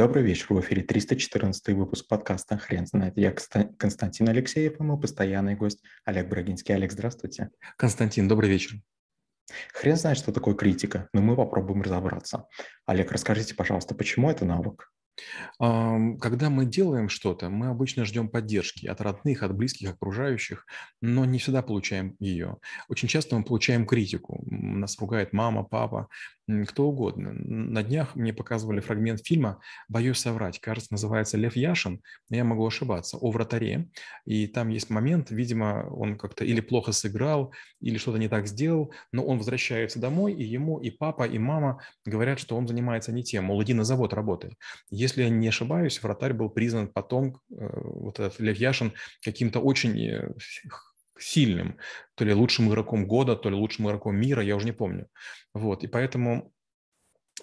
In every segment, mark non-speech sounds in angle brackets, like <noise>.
Добрый вечер. В эфире 314 выпуск подкаста «Хрен знает». Я Константин Алексеев и мой постоянный гость Олег Брагинский. Олег, здравствуйте. Константин, добрый вечер. Хрен знает, что такое критика, но мы попробуем разобраться. Олег, расскажите, пожалуйста, почему это навык? Когда мы делаем что-то, мы обычно ждем поддержки от родных, от близких, окружающих, но не всегда получаем ее. Очень часто мы получаем критику. Нас ругает мама, папа, кто угодно. На днях мне показывали фрагмент фильма «Боюсь соврать». Кажется, называется «Лев Яшин», но я могу ошибаться, о вратаре. И там есть момент, видимо, он как-то или плохо сыграл, или что-то не так сделал, но он возвращается домой, и ему и папа, и мама говорят, что он занимается не тем, мол, иди на завод работай. Если я не ошибаюсь, вратарь был признан потом, э, вот этот Лев Яшин, каким-то очень э, сильным, то ли лучшим игроком года, то ли лучшим игроком мира, я уже не помню. Вот, и поэтому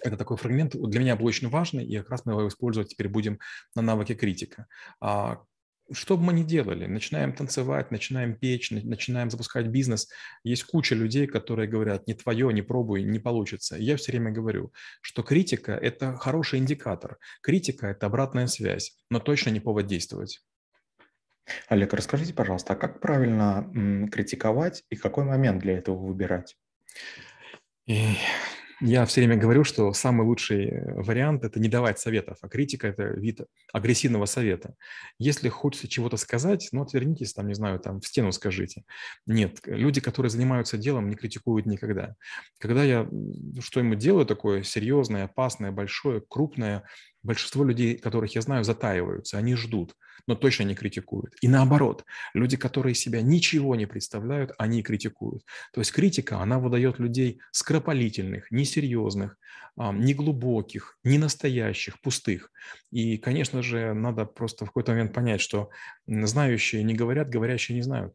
это такой фрагмент для меня был очень важный, и как раз мы его использовать теперь будем на навыке критика. А, что бы мы ни делали, начинаем танцевать, начинаем печь, начинаем запускать бизнес, есть куча людей, которые говорят, не твое, не пробуй, не получится. я все время говорю, что критика – это хороший индикатор. Критика – это обратная связь, но точно не повод действовать. Олег, расскажите, пожалуйста, а как правильно критиковать и какой момент для этого выбирать? Я все время говорю, что самый лучший э, вариант – это не давать советов, а критика – это вид агрессивного совета. Если хочется чего-то сказать, ну, отвернитесь, там, не знаю, там, в стену скажите. Нет, люди, которые занимаются делом, не критикуют никогда. Когда я что-нибудь делаю такое серьезное, опасное, большое, крупное, большинство людей, которых я знаю, затаиваются, они ждут, но точно не критикуют. И наоборот, люди, которые себя ничего не представляют, они критикуют. То есть критика, она выдает людей скоропалительных, несерьезных, неглубоких, ненастоящих, пустых. И, конечно же, надо просто в какой-то момент понять, что знающие не говорят, говорящие не знают.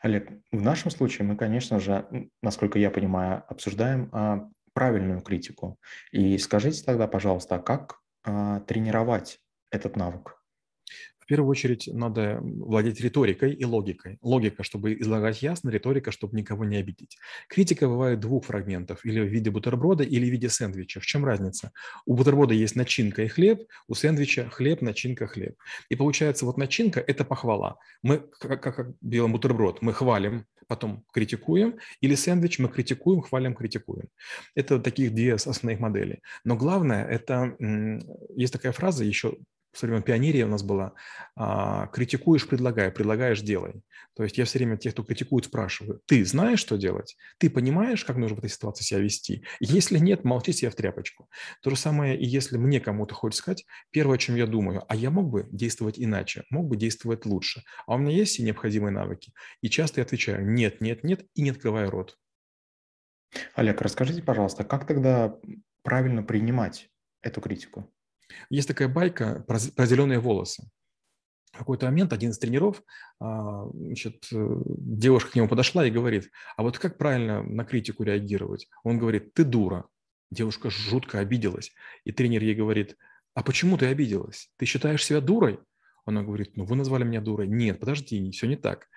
Олег, в нашем случае мы, конечно же, насколько я понимаю, обсуждаем а, правильную критику. И скажите тогда, пожалуйста, а как а, тренировать этот навык? В первую очередь надо владеть риторикой и логикой. Логика, чтобы излагать ясно, риторика, чтобы никого не обидеть. Критика бывает двух фрагментов, или в виде бутерброда, или в виде сэндвича. В чем разница? У бутерброда есть начинка и хлеб, у сэндвича хлеб, начинка, хлеб. И получается, вот начинка – это похвала. Мы, как, как делаем бутерброд, мы хвалим, потом критикуем, или сэндвич мы критикуем, хвалим, критикуем. Это таких две основных модели. Но главное, это есть такая фраза еще со времен пионерии у нас была, а, критикуешь, предлагай, предлагаешь, делай. То есть я все время тех, кто критикует, спрашиваю, ты знаешь, что делать? Ты понимаешь, как нужно в этой ситуации себя вести? Если нет, молчи себе в тряпочку. То же самое, и если мне кому-то хочется сказать, первое, о чем я думаю, а я мог бы действовать иначе, мог бы действовать лучше, а у меня есть все необходимые навыки? И часто я отвечаю, нет, нет, нет, и не открываю рот. Олег, расскажите, пожалуйста, как тогда правильно принимать эту критику? Есть такая байка про, про зеленые волосы. В какой-то момент один из тренеров, а, значит, э, девушка к нему подошла и говорит, а вот как правильно на критику реагировать? Он говорит, ты дура. Девушка жутко обиделась. И тренер ей говорит, а почему ты обиделась? Ты считаешь себя дурой? Она говорит, ну вы назвали меня дурой. Нет, подожди, все не так.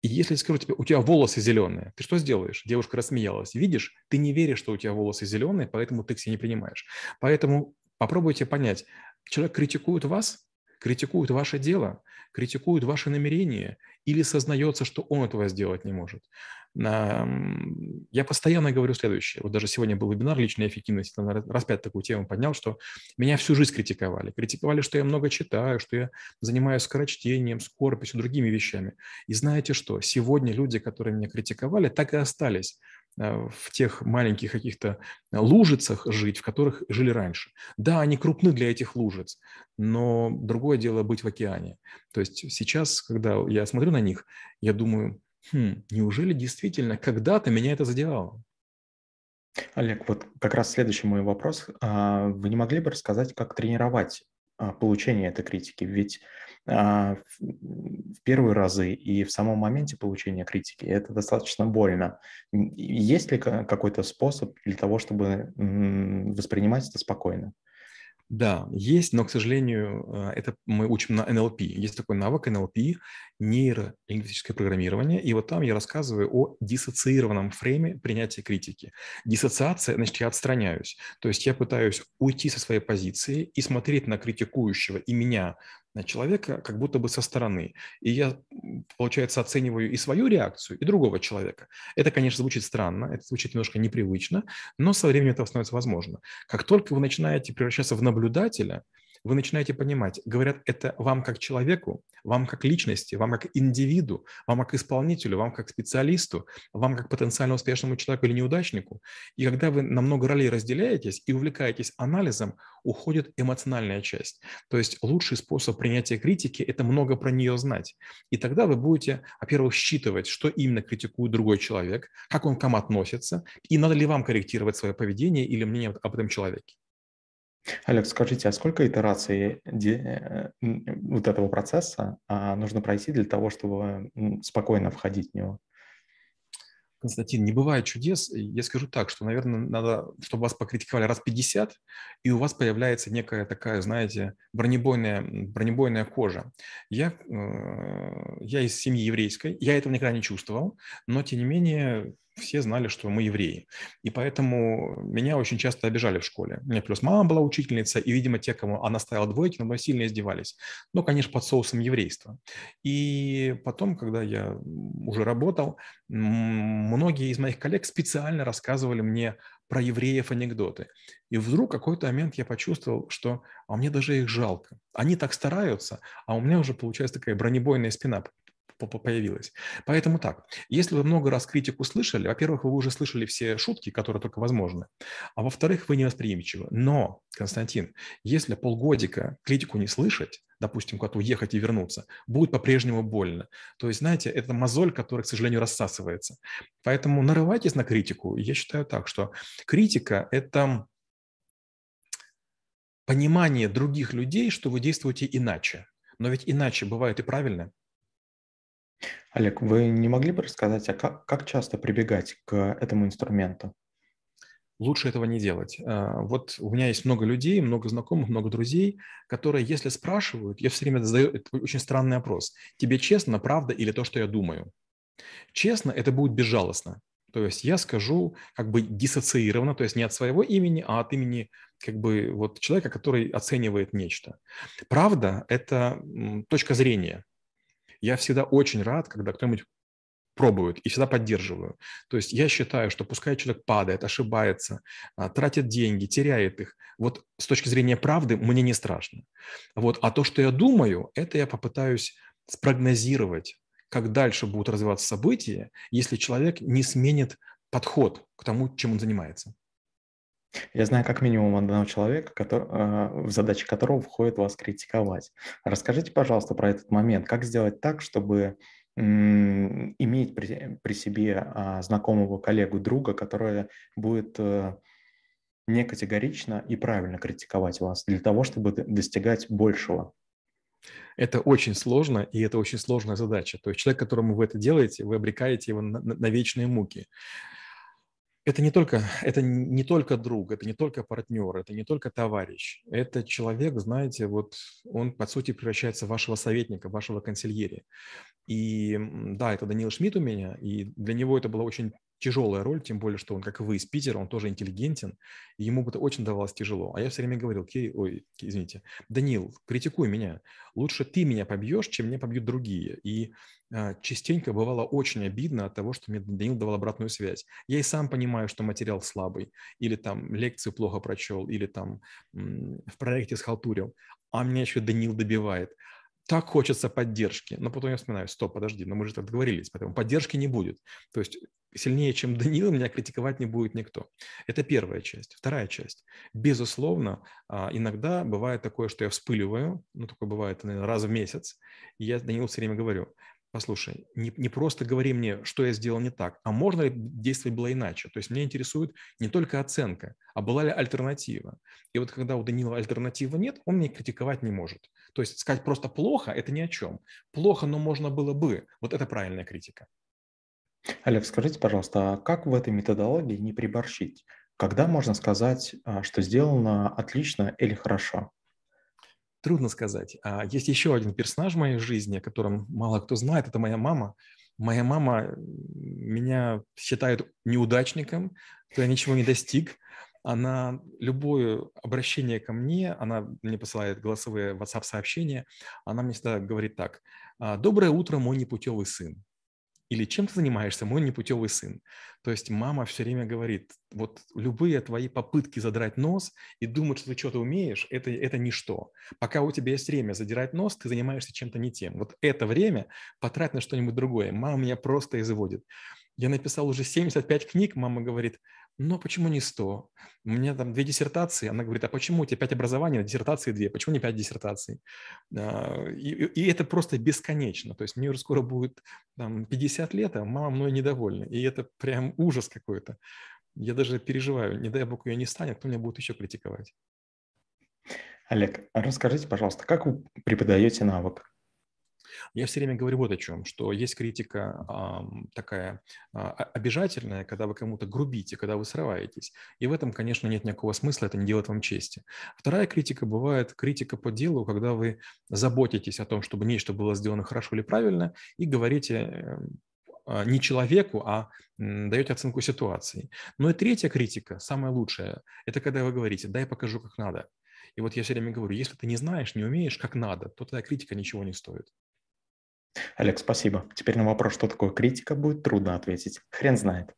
И если я скажу тебе, у тебя волосы зеленые, ты что сделаешь? Девушка рассмеялась. Видишь, ты не веришь, что у тебя волосы зеленые, поэтому ты их себе не принимаешь. Поэтому Попробуйте понять, человек критикует вас, критикует ваше дело, критикует ваши намерения или сознается, что он этого сделать не может. Я постоянно говорю следующее. Вот даже сегодня был вебинар личной эффективности, там раз пять такую тему поднял, что меня всю жизнь критиковали. Критиковали, что я много читаю, что я занимаюсь скорочтением, скорописью, другими вещами. И знаете что? Сегодня люди, которые меня критиковали, так и остались в тех маленьких каких-то лужицах жить, в которых жили раньше. Да, они крупны для этих лужиц, но другое дело быть в океане. То есть сейчас, когда я смотрю на них, я думаю, хм, неужели действительно когда-то меня это задевало? Олег, вот как раз следующий мой вопрос. А, вы не могли бы рассказать, как тренировать а, получение этой критики? Ведь а, в первые разы и в самом моменте получения критики это достаточно больно. Есть ли какой-то способ для того, чтобы воспринимать это спокойно? Да, есть, но, к сожалению, э, это мы учим на НЛП. Есть такой навык НЛП, нейролингвистическое программирование, и вот там я рассказываю о диссоциированном фрейме принятия критики. Диссоциация, значит, я отстраняюсь. То есть я пытаюсь уйти со своей позиции и смотреть на критикующего и меня человека как будто бы со стороны. И я, получается, оцениваю и свою реакцию, и другого человека. Это, конечно, звучит странно, это звучит немножко непривычно, но со временем это становится возможно. Как только вы начинаете превращаться в наблюдателя – вы начинаете понимать, говорят это вам как человеку, вам как личности, вам как индивиду, вам как исполнителю, вам как специалисту, вам как потенциально успешному человеку или неудачнику. И когда вы на много ролей разделяетесь и увлекаетесь анализом, уходит эмоциональная часть. То есть лучший способ принятия критики – это много про нее знать. И тогда вы будете, во-первых, считывать, что именно критикует другой человек, как он к вам относится, и надо ли вам корректировать свое поведение или мнение об этом человеке. Олег, скажите, а сколько итераций э, вот этого процесса а, нужно пройти для того, чтобы спокойно входить в него? Константин, не бывает чудес. Я скажу так, что, наверное, надо, чтобы вас покритиковали раз 50, и у вас появляется некая такая, знаете, бронебойная, бронебойная кожа. Я, э, я из семьи еврейской, я этого никогда не чувствовал, но, тем не менее, все знали, что мы евреи. И поэтому меня очень часто обижали в школе. У меня плюс мама была учительница, и, видимо, те, кому она ставила двойки, надо мной сильно издевались. Ну, конечно, под соусом еврейства. И потом, когда я уже работал, многие из моих коллег специально рассказывали мне про евреев анекдоты. И вдруг какой-то момент я почувствовал, что а мне даже их жалко. Они так стараются, а у меня уже получается такая бронебойная спина появилась. Поэтому так, если вы много раз критику слышали, во-первых, вы уже слышали все шутки, которые только возможны, а во-вторых, вы невосприимчивы. Но, Константин, если полгодика критику не слышать, допустим, куда-то уехать и вернуться, будет по-прежнему больно. То есть, знаете, это мозоль, которая, к сожалению, рассасывается. Поэтому нарывайтесь на критику. Я считаю так, что критика – это понимание других людей, что вы действуете иначе. Но ведь иначе бывает и правильно. Олег, вы не могли бы рассказать, а как, как часто прибегать к этому инструменту? Лучше этого не делать. А, вот у меня есть много людей, много знакомых, много друзей, которые, если спрашивают, я все время задаю это очень странный опрос. Тебе честно, правда или то, что я думаю? Честно, это будет безжалостно. То есть я скажу как бы диссоциированно, то есть не от своего имени, а от имени как бы вот человека, который оценивает нечто. Правда – это точка зрения. Я всегда очень рад, когда кто-нибудь пробует и всегда поддерживаю. То есть я считаю, что пускай человек падает, ошибается, а, тратит деньги, теряет их. Вот с точки зрения правды мне не страшно. Вот. А то, что я думаю, это я попытаюсь спрогнозировать, как дальше будут развиваться события, если человек не сменит подход к тому, чем он занимается. Я знаю как минимум одного человека, который, э, в задачи которого входит вас критиковать. Расскажите, пожалуйста, про этот момент. Как сделать так, чтобы иметь при, при себе а, знакомого коллегу, друга, который будет э, не категорично и правильно критиковать вас для того, чтобы достигать большего? Это очень сложно, и это очень сложная задача. То есть человек, которому вы это делаете, вы обрекаете его на, на вечные муки это не только, это не только друг, это не только партнер, это не только товарищ. Это человек, знаете, вот он, по сути, превращается в вашего советника, вашего консильери. И да, это Даниил Шмидт у меня, и для него это была очень тяжелая роль, тем более, что он, как и вы, из Питера, он тоже интеллигентен, и ему бы это очень давалось тяжело. А я все время говорил, Кей, ой, извините, Данил, критикуй меня, лучше ты меня побьешь, чем меня побьют другие. И а, частенько бывало очень обидно от того, что мне Данил давал обратную связь. Я и сам понимаю, что материал слабый, или там лекцию плохо прочел, или там в проекте схалтурил, а меня еще Данил добивает так хочется поддержки. Но потом я вспоминаю, стоп, подожди, но мы же так договорились, поэтому поддержки не будет. То есть сильнее, чем <laughs> Данил, меня критиковать не будет никто. Это первая часть. Вторая часть. Безусловно, а, иногда бывает такое, что я вспыливаю, ну, такое бывает, наверное, раз в месяц, и я Данилу все время говорю, послушай, не, не просто говори мне, что я сделал не так, а можно ли действовать было иначе. То есть меня интересует не только оценка, а была ли альтернатива. И вот когда у Данила альтернативы нет, он мне критиковать не может. То есть сказать просто плохо – это ни о чем. Плохо, но можно было бы. Вот это правильная критика. Олег, скажите, пожалуйста, а как в этой методологии не приборщить? когда можно сказать, а, что сделано отлично или хорошо? Трудно сказать. А, есть еще один персонаж в моей жизни, о котором мало кто знает. Это моя мама. Моя мама меня считает неудачником, что я ничего не достиг. Она любое обращение ко мне, она мне посылает голосовые WhatsApp-сообщения, она мне всегда говорит так. «А, «Доброе утро, мой непутевый сын» или чем ты занимаешься, мой непутевый сын. То есть мама все время говорит, вот любые твои попытки задрать нос и думать, что ты что-то умеешь, это, это ничто. Пока у тебя есть время задирать нос, ты занимаешься чем-то не тем. Вот это время потрать на что-нибудь другое. Мама меня просто изводит. Я написал уже 75 книг, мама говорит, но почему не 100? У меня там две диссертации. Она говорит, а почему у тебя пять образований, а диссертации две? Почему не пять диссертаций? А, и, и это просто бесконечно. То есть мне уже скоро будет там, 50 лет, а мама мной недовольна. И это прям ужас какой-то. Я даже переживаю, не дай бог ее не станет, кто меня будет еще критиковать. Олег, расскажите, пожалуйста, как вы преподаете навык? Я все время говорю вот о чем, что есть критика э, такая э, обижательная, когда вы кому-то грубите, когда вы срываетесь. И в этом, конечно, нет никакого смысла, это не делает вам чести. Вторая критика бывает критика по делу, когда вы заботитесь о том, чтобы нечто было сделано хорошо или правильно, и говорите э, не человеку, а даете оценку ситуации. Ну и третья критика, самая лучшая, это когда вы говорите, дай покажу, как надо. И вот я все время говорю, если ты не знаешь, не умеешь, как надо, то твоя критика ничего не стоит. Олег, спасибо. Теперь на вопрос, что такое критика, будет трудно ответить. Хрен знает.